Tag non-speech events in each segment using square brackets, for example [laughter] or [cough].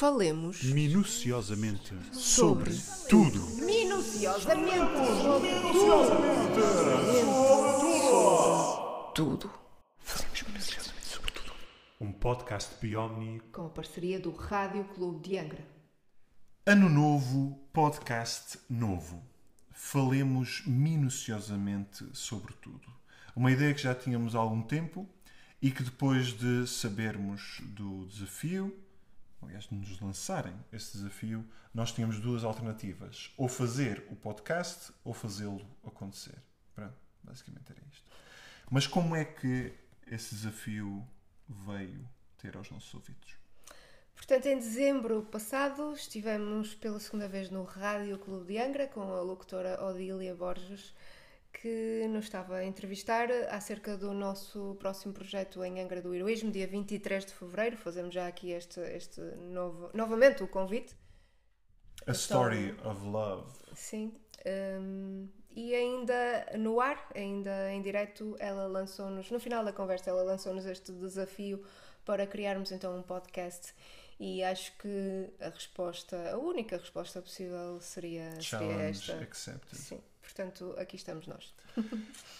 Falemos minuciosamente sobre tudo. minuciosamente sobre tudo. Falemos minuciosamente sobre tudo. Um podcast Biomni. Com a parceria do Rádio Clube de Angra. Ano novo, podcast novo. Falemos minuciosamente sobre tudo. Uma ideia que já tínhamos há algum tempo e que depois de sabermos do desafio, aliás, de nos lançarem esse desafio, nós tínhamos duas alternativas: ou fazer o podcast ou fazê-lo acontecer. Pronto, basicamente era isto. Mas como é que esse desafio veio ter aos nossos ouvidos? Portanto, em dezembro passado estivemos pela segunda vez no Rádio Clube de Angra com a locutora Odília Borges, que nos estava a entrevistar acerca do nosso próximo projeto em Angra do Heroísmo, dia 23 de fevereiro. Fazemos já aqui este, este novo, novamente o convite. A Story of Love. Sim. Um, e ainda no ar, ainda em direto, ela lançou-nos, no final da conversa, ela lançou-nos este desafio para criarmos então um podcast. E acho que a resposta, a única resposta possível seria, seria esta. accepted. Sim, portanto, aqui estamos nós.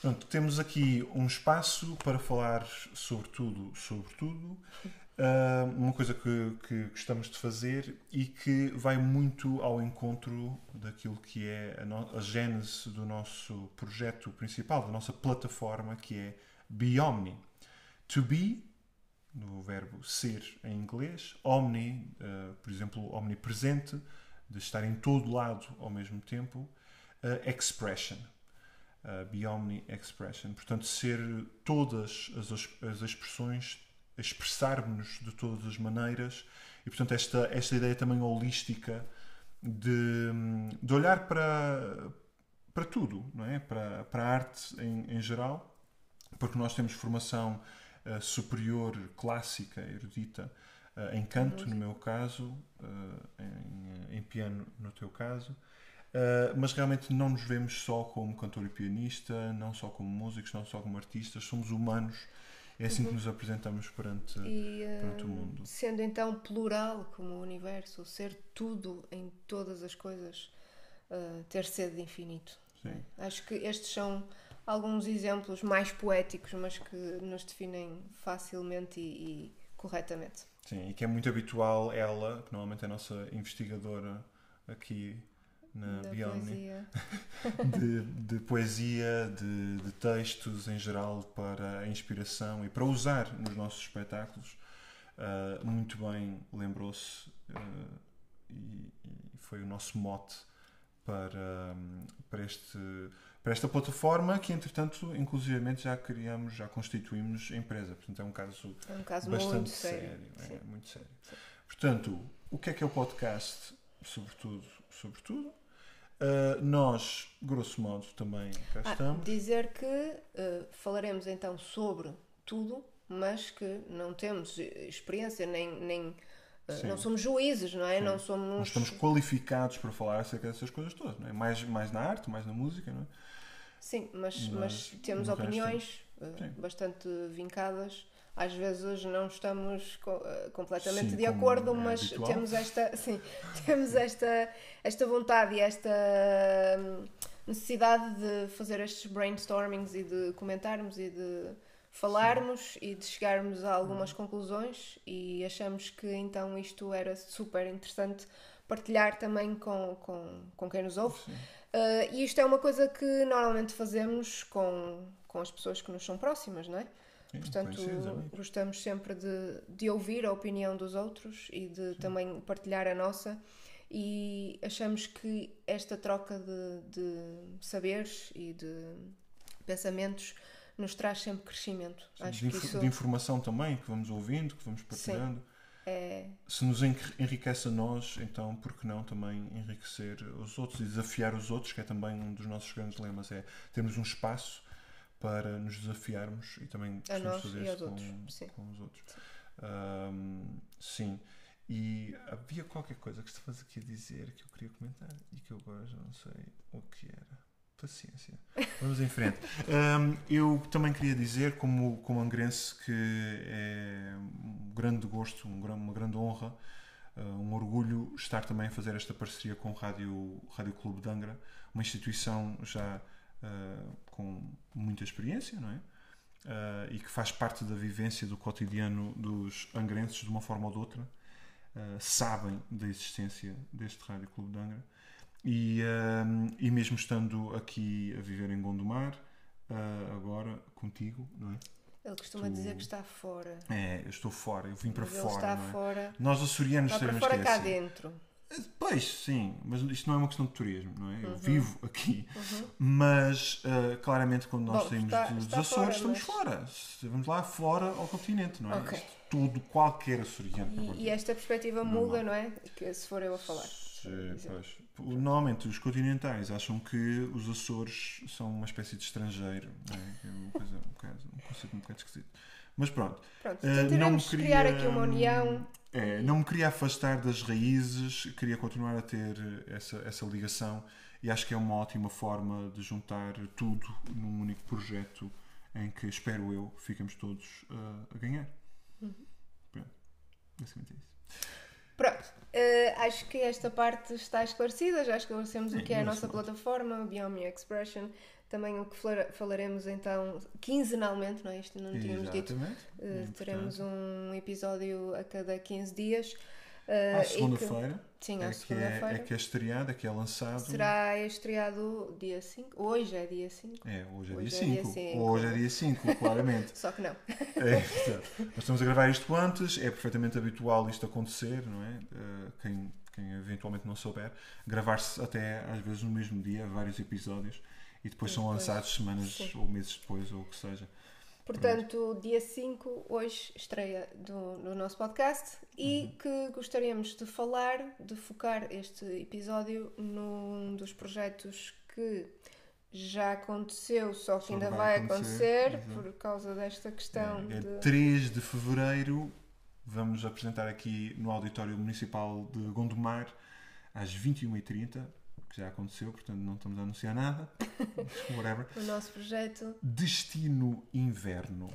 Pronto, temos aqui um espaço para falar sobre tudo, sobre tudo. [laughs] Ah, uma coisa que, que gostamos de fazer e que vai muito ao encontro daquilo que é a, no- a gênese do nosso projeto principal, da nossa plataforma, que é Biomni. To be, no verbo ser em inglês, omni, ah, por exemplo, omnipresente, de estar em todo lado ao mesmo tempo, expression uh, Biomni Expression. Portanto, ser todas as, as, expressões, expressarmos-nos de todas as maneiras e, portanto, esta, esta ideia também holística de, de olhar para, para tudo, não é? Para, para a arte em, em geral, porque nós temos formação uh, superior, clássica, erudita, uh, em canto, no meu caso, uh, em, em piano, no teu caso. Uh, mas realmente não nos vemos só como cantor e pianista, não só como músicos, não só como artistas, somos humanos. É assim que nos apresentamos perante, E perante o hum, mundo. sendo então plural como o universo, ser tudo em todas as coisas, uh, ter sede de infinito. Sim. Acho que estes são alguns exemplos mais poéticos, mas que nos definem facilmente e, e corretamente. Sim, e que é muito habitual ela, que normalmente é a nossa investigadora aqui na Biomni, poesia. [laughs] de, de poesia, de, de textos em geral para a inspiração e para usar nos nossos espetáculos. Uh, muito bem lembrou-se uh, e, e foi o nosso mote para, um, para, este, para esta plataforma que, entretanto, inclusivamente já criamos, já constituímos empresa. Portanto, é um caso É um caso bastante muito sério. é, muito sério. Portanto, o que é que é o podcast? Sobretudo, sobretudo. Uh, nós, grosso modo, também cá Ah, estamos. dizer que uh, falaremos então sobre tudo, mas que não temos eh, experiência, nem, nem Sim. não somos juízes, não é? Sim. Não somos. Nós estamos qualificados para falar acerca dessas coisas todas, não é? Mais, mais na arte, mais na música, não é? Sim, mas, Mas mas temos resto, opiniões sim. bastante vincadas. Às vezes não estamos uh, completamente Sim, de acordo, é mas habitual. temos esta, [laughs] sim, temos esta, esta vontade e esta hum, necessidade de fazer estes brainstormings e de comentarmos e de falarmos e de chegarmos a algumas conclusões e achamos que então isto era super interessante partilhar também com, com, com quem nos ouve. Sim. Uh, e isto é uma coisa que normalmente fazemos com, com as pessoas que nos são próximas, não é? Sim, Portanto, gostamos sempre de, de ouvir a opinião dos outros e de também partilhar a nossa. E achamos que esta troca de, de saberes e de pensamentos nos traz sempre crescimento. Acho de, inf- isso de informação também, que vamos ouvindo, que vamos partilhando. é. Se nos enri- enriquece a nós, então por que não também enriquecer os outros e desafiar os outros, que é também um dos nossos grandes lemas, é termos um espaço para nos desafiarmos e também A nós fazer e isso com, outros, com os outros. Ahm, sim. E havia qualquer coisa que estavas aqui a dizer que eu queria comentar e que eu agora já não sei o que era. Paciência. [laughs] Vamos em frente. Ahm, eu também queria dizer, como, como angrense, que é um grande gosto, um uma grande honra uh, um orgulho estar também a fazer esta parceria com o Rádio, Rádio Clube de Angra, uma instituição já uh, com muita experiência, não é? Uh, e que faz parte da vivência do cotidiano dos angrenses de uma forma ou de outra, sabem da existência deste Rádio Clube de Angra. E, e mesmo estando aqui a viver em Gondomar, agora contigo, não é? Ele costuma tu... dizer que está fora. É, eu estou fora, eu vim para mas fora. Ele está é? fora. Nós açorianos está sabemos para fora cá assim. dentro. Pois, sim, mas isto não é uma questão de turismo, não é? Eu Uhum. vivo aqui, Uhum. mas uh, claramente quando nós Bom, saímos está- dos está Açores fora, estamos mas- fora. Vamos lá fora ao continente, não é? Ok. Isto tudo, qualquer açoriano. E, e esta perspectiva muda, não é? Que se for eu a falar. Sim, pois. Normalmente os continentais acham que os Açores são uma espécie de estrangeiro, não é? É uma coisa, um, bocado, um conceito um bocado esquisito. Mas pronto, Pronto, Uh, não me criar queria- aqui uma união. É, não me queria afastar das raízes, queria continuar a ter essa, essa ligação e acho que é uma ótima forma de juntar tudo num único projeto em que, espero eu, ficamos todos uh, a ganhar. Uhum. Pronto, basicamente é isso. Pronto, eh, acho que esta parte está esclarecida, já esclarecemos o Sim, que é a nossa plataforma, Beyond Me Expression, também o que fala- falaremos então quinzenalmente, não é? Isto não tínhamos dito. Exatamente. Eh, Muito teremos um episódio a cada 15 dias. eh, À segunda-feira Sim, é, à que é, segunda-feira. é que é estreado, é que é lançado. Será estreado dia 5? Hoje é dia 5. É, hoje é Hoje dia é dia 5. cinco. Hoje é dia 5, claramente. [laughs] Só que não. É. Nós estamos a gravar isto antes, é perfeitamente habitual isto acontecer, não é? Uh, quem, quem eventualmente não souber, gravar-se até às vezes no mesmo dia, vários episódios, e depois E são depois- lançados semanas sim. ou meses depois, ou o que seja. Portanto, dia 5, hoje, estreia do, do nosso podcast e Uhum. que gostaríamos de falar, de focar este episódio num dos projetos que já aconteceu, só que Só ainda vai acontecer, acontecer, por causa desta questão É, é de. 3 de fevereiro, vamos apresentar aqui no Auditório Municipal de Gondomar, às 21h30, que já aconteceu, portanto não estamos a anunciar nada. Whatever. [laughs] O nosso projeto. Destino Inverno.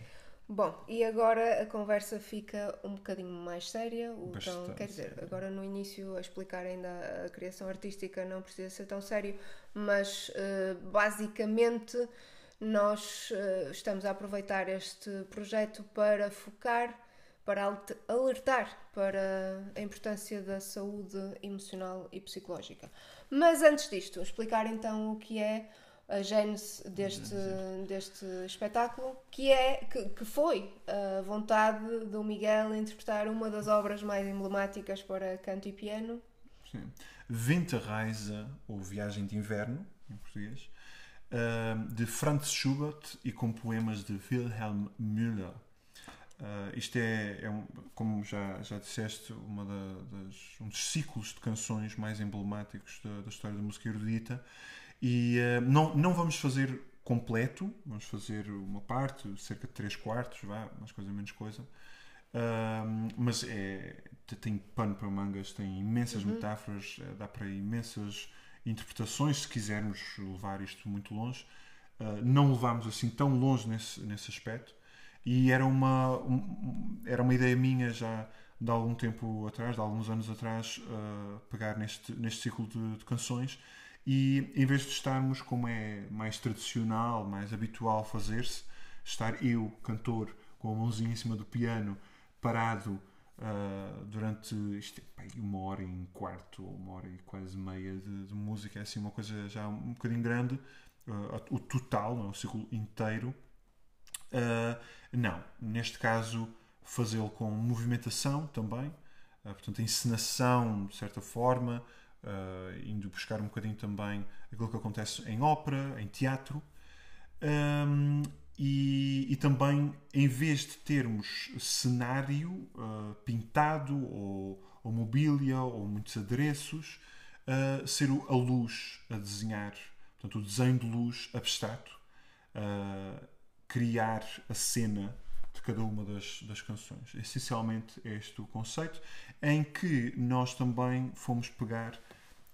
Bom, e agora a conversa fica um bocadinho mais séria. Então, quer dizer, agora no início a explicar ainda a criação artística não precisa ser tão sério, mas eh, basicamente nós eh, estamos a aproveitar este projeto para focar, para alertar para a importância da saúde emocional e psicológica. Mas antes disto, explicar então o que é a gênese deste, deste espetáculo, que, é, que, que foi a vontade do Miguel interpretar uma das obras mais emblemáticas para canto e piano. Sim. Winterreise, ou Viagem de Inverno, em português, ah, de Franz Schubert e com poemas de Wilhelm Müller. Ah, isto é, é um- como já, já disseste, uma da- das, um dos ciclos de canções mais emblemáticos da, da história da música erudita. E ah, não, não vamos fazer completo, vamos fazer uma parte, cerca de 3 quartos, vá, mais coisa menos coisa. Um, mas é, te- tem pano para mangas, tem imensas metáforas, eh, dá para imensas interpretações se quisermos levar isto muito longe. Uh, não levámos assim tão longe nesse, nesse aspecto e era uma, um- era uma ideia minha já de algum tempo atrás, de alguns anos atrás, uh, pegar neste, neste ciclo de, de canções e em vez de estarmos como é mais tradicional, mais habitual fazer-se, estar eu, cantor, com a mãozinha em cima do piano, parado ah, durante isto, pá, uma hora e um quarto ou uma hora e quase meia de, de música, é assim uma coisa já um bocadinho grande, ah, o total, não é? o ciclo inteiro. Ah, não, neste caso fazê-lo com movimentação também, ah, portanto encenação de certa forma, ah, indo buscar um bocadinho também aquilo que acontece em ópera, em teatro. E, e também, em vez de termos cenário uh, pintado ou, ou mobília ou muitos adereços, uh, ser a luz a desenhar, portanto, o desenho de luz abstrato, uh, criar a cena de cada uma das, das canções. Essencialmente é este o conceito, em que nós também fomos pegar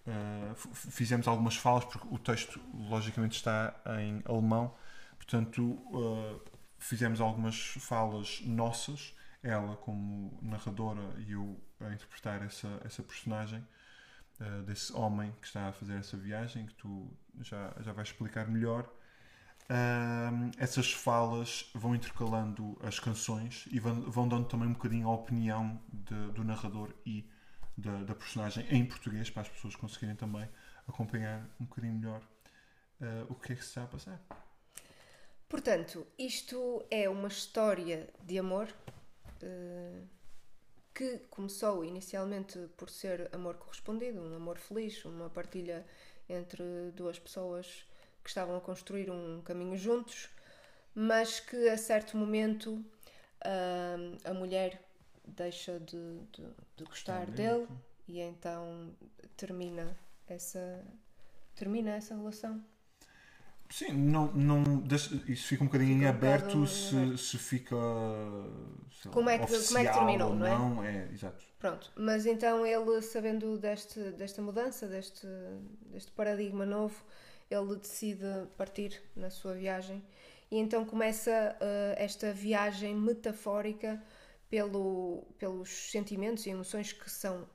Uh, fizemos algumas falas porque o texto logicamente está em alemão portanto uh, fizemos algumas falas nossas ela como narradora e eu a interpretar essa, essa personagem, uh, desse homem que está a fazer essa viagem, que tu já, já vais explicar melhor. Essas falas vão intercalando as canções e vão, vão dando também um bocadinho a opinião de, do narrador e da, da, personagem em português para as pessoas conseguirem também acompanhar um bocadinho melhor uh, o que é que se está a passar. Portanto, isto é uma história de amor uh, que começou inicialmente por ser amor correspondido, um amor feliz, uma partilha entre duas pessoas que estavam a construir um caminho juntos, mas que a certo momento uh, a mulher deixa de, de, de gostar dele e então termina essa termina essa relação. Sim, não, não, isso fica um bocadinho fica um aberto se, se fica. Como é, que, como é que terminou, não é? Não, é, exato. Pronto, mas então ele, sabendo deste, desta mudança, deste, deste paradigma novo, ele decide partir na sua viagem e então começa uh, esta viagem metafórica pelo, pelos sentimentos e emoções que são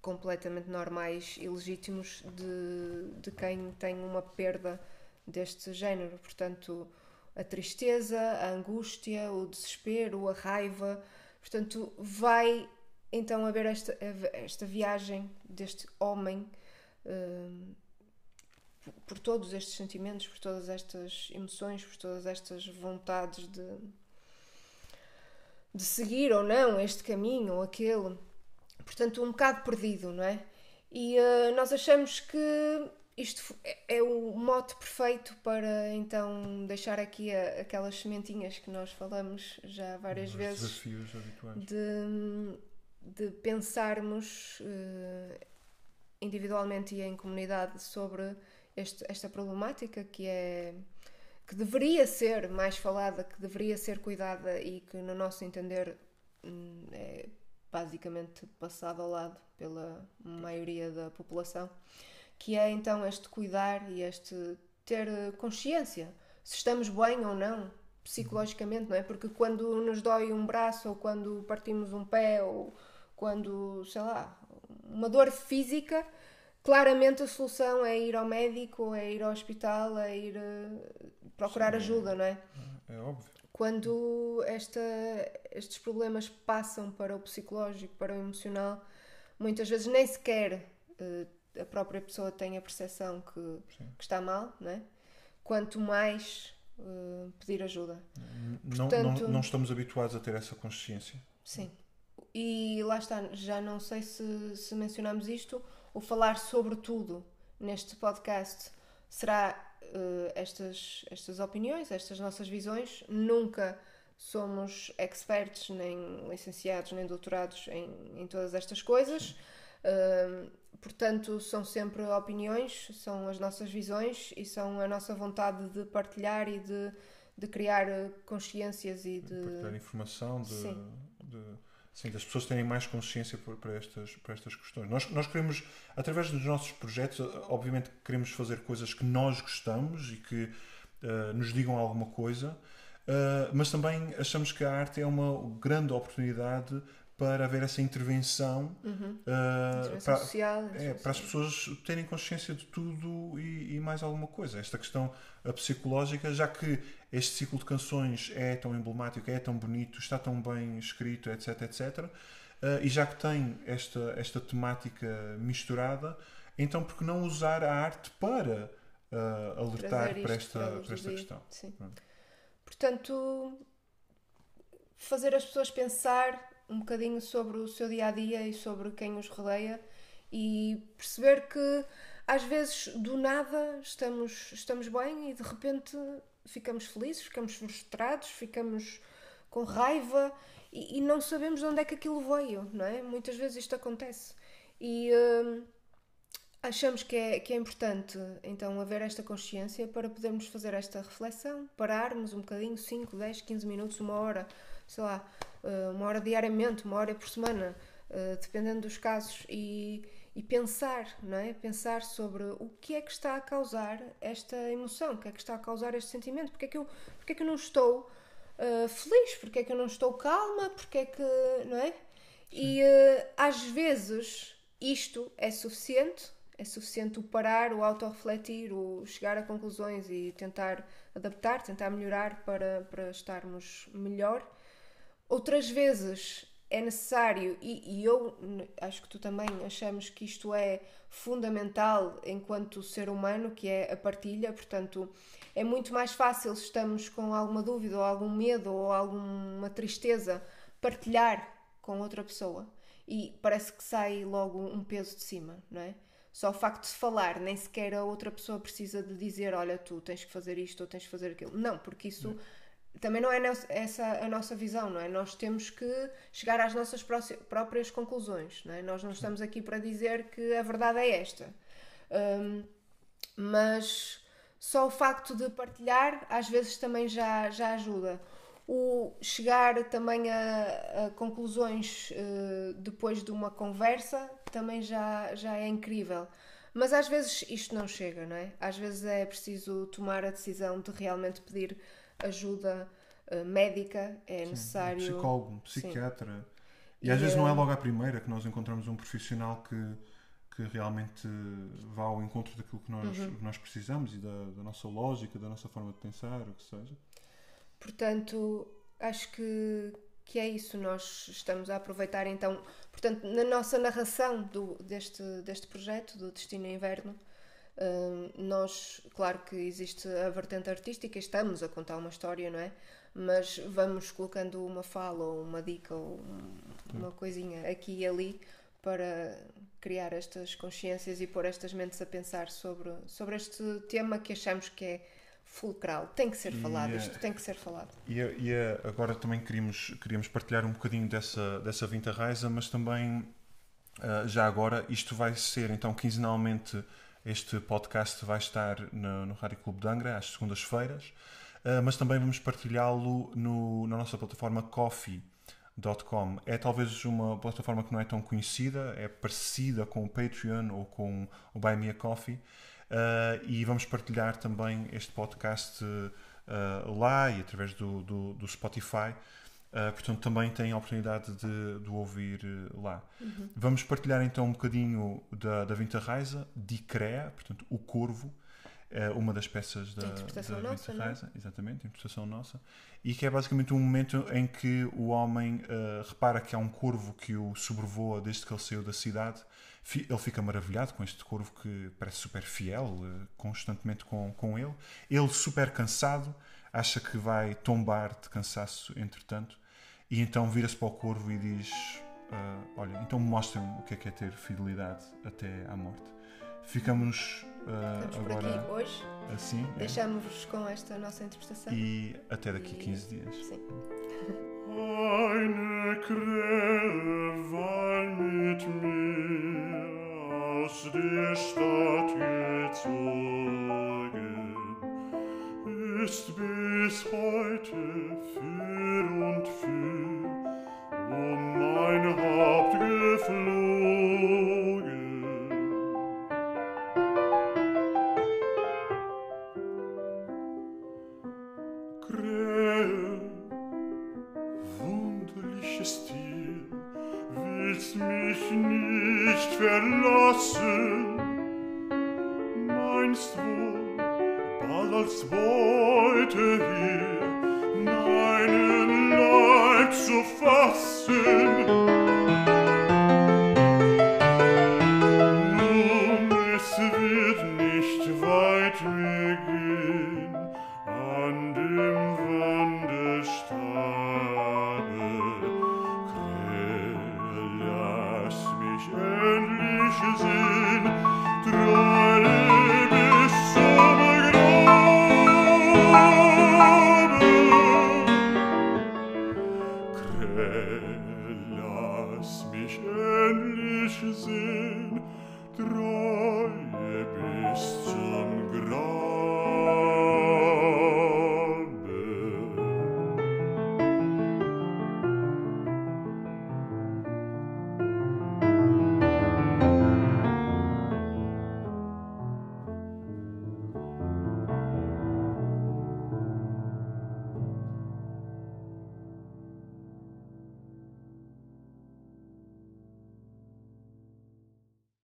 completamente normais e legítimos de, de quem tem uma perda deste género. Portanto, a tristeza, a angústia, o desespero, a raiva. Portanto, vai então haver esta, esta viagem deste homem uh, por todos estes sentimentos, por todas estas emoções, por todas estas vontades de, de seguir ou não este caminho ou aquele. Portanto, um bocado perdido, não é? E uh, nós achamos que isto é, é o mote perfeito para então deixar aqui a, aquelas sementinhas que nós falamos já várias Os vezes. Desafios habituais. De, de pensarmos uh, individualmente e em comunidade sobre este, esta problemática que é que deveria ser mais falada, que deveria ser cuidada e que no nosso entender hum, é basicamente passada ao lado pela maioria da população que é então este cuidar e este ter consciência se estamos bem ou não psicologicamente, não é? Porque quando nos dói um braço ou quando partimos um pé ou quando, sei lá, uma dor física, claramente a solução é ir ao médico, é ir ao hospital, é ir uh, procurar Sim, ajuda, não é? É óbvio. Quando esta, estes problemas passam para o psicológico, para o emocional, muitas vezes nem sequer uh, a própria pessoa tem a percepção que, que está mal, não é? quanto mais uh, pedir ajuda. Não, Portanto, não, não, estamos habituados a ter essa consciência. Sim. E lá está, já não sei se, se mencionamos isto, o falar sobre tudo neste podcast será uh, estas, estas opiniões, estas nossas visões. Nunca somos experts, nem licenciados, nem doutorados em, em todas estas coisas. Uh, Portanto, são sempre opiniões, são as nossas visões e são a nossa vontade de partilhar e de, de criar consciências e de. Partilhar informação, de, sim. das pessoas terem mais consciência para estas, para estas questões. Nós, nós queremos, através dos nossos projetos, obviamente queremos fazer coisas que nós gostamos e que uh, nos digam alguma coisa, uh, mas também achamos que a arte é uma grande oportunidade para haver essa intervenção, uhum. uh, intervenção para, social, é, para as pessoas terem consciência de tudo e, e, mais alguma coisa. Esta questão psicológica, já que este ciclo de canções é tão emblemático, é tão bonito, está tão bem escrito, etc, etc, uh, e já que tem esta, esta temática misturada, então por que não usar a arte para uh, alertar para esta, para esta questão? Sim. Portanto, fazer as pessoas pensar um bocadinho sobre o seu dia a dia e sobre quem os rodeia e perceber que às vezes do nada estamos, estamos bem e de repente ficamos felizes, ficamos frustrados, ficamos com raiva e, e não sabemos de onde é que aquilo veio, não é? Muitas vezes isto acontece e hum, achamos que é, que é importante então haver esta consciência para podermos fazer esta reflexão, pararmos um bocadinho, 5, 10, 15 minutos, uma hora, sei lá, uma hora diariamente, uma hora por semana, eh, dependendo dos casos, e, e pensar, não é? Pensar sobre o que é que está a causar esta emoção, o que é que está a causar este sentimento, porque é que eu, porque é que eu não estou uh, feliz, porque é que eu não estou calma, porque é que, não é? E eh, às vezes isto é suficiente, é suficiente o parar, o autorrefletir, o chegar a conclusões e tentar adaptar, tentar melhorar para, para estarmos melhor. Outras vezes é necessário, e, e eu acho que tu também achamos que isto é fundamental enquanto ser humano, que é a partilha, portanto, é muito mais fácil se estamos com alguma dúvida ou algum medo ou alguma tristeza partilhar com outra pessoa e parece que sai logo um peso de cima, não é? Só o facto de falar, nem sequer a outra pessoa precisa de dizer, olha, tu tens que fazer isto ou tens que fazer aquilo. Não, porque isso também não é essa a nossa visão, não é? Nós temos que chegar às nossas próprias conclusões, não é? Nós não estamos aqui para dizer que a verdade é esta. Hum, mas só o facto de partilhar às vezes também já, já ajuda. O chegar também a, a conclusões eh, depois de uma conversa também já, já é incrível. Mas às vezes isto não chega, não é? Às vezes é preciso tomar a decisão de realmente pedir ajuda eh, médica, é necessário. Um psicólogo, um Sim. psiquiatra. E, E, às vezes não é eh, logo à primeira que nós encontramos um profissional que, que realmente vá ao encontro daquilo que nós, Uhum. nós precisamos e da, da nossa lógica, da nossa forma de pensar, o que seja. Portanto, acho que, que é isso. Nós estamos a aproveitar então, portanto, na nossa narração do, deste, deste projeto, do Destino Inverno, nós, claro que existe a vertente artística, estamos a contar uma história, não é? Mas vamos colocando uma fala ou uma dica ou um- uma coisinha aqui e ali para criar estas consciências e pôr estas mentes a pensar sobre, sobre este tema que achamos que é fulcral. Tem que ser E, falado, eh, isto tem que ser falado. E, e agora também queríamos, queríamos partilhar um bocadinho dessa, dessa Vinta Raiza, mas também ah, já agora isto vai ser então quinzenalmente este podcast vai estar no, no Rádio Clube de Angra às segundas-feiras, ah, mas também vamos partilhá-lo no- na nossa plataforma coffee.com. É talvez uma plataforma que não é tão conhecida, é parecida com o Patreon ou com o Buy Me a Coffee. Uh, e vamos partilhar também este podcast uh, lá e através do, do, do Spotify. Uh, portanto, também tem a oportunidade de, de ouvir uh, lá. Vamos partilhar então um bocadinho da, da Vinta Raiza, de Crea, portanto, o Corvo, uh, uma das peças da, interpretação da nossa, Vinta é? Raiza, exatamente, interpretação nossa, e que é basicamente um momento em que o homem uh, repara que há um corvo que o sobrevoa desde que ele saiu da cidade. Ele fica maravilhado com este corvo que parece super fiel, constantemente com, com ele. Ele, super cansado, acha que vai tombar de cansaço, entretanto, e então vira-se para o corvo e diz: ah, Olha, então mostra-me o que é que é ter fidelidade até à morte. Ficamos ah, Estamos por agora aqui hoje. assim é? Deixamos-vos com esta nossa interpretação. e até daqui a E- 15 dias. Sim. Eine Krähe war mit mir aus der Stadt gezogen, ist bis heute für und für um mein Haupt geflogen. Krähe, wunderliches Tier, willst mich nicht verlassen, meinst wohl, als wollte hier meinen Leib zu fassen.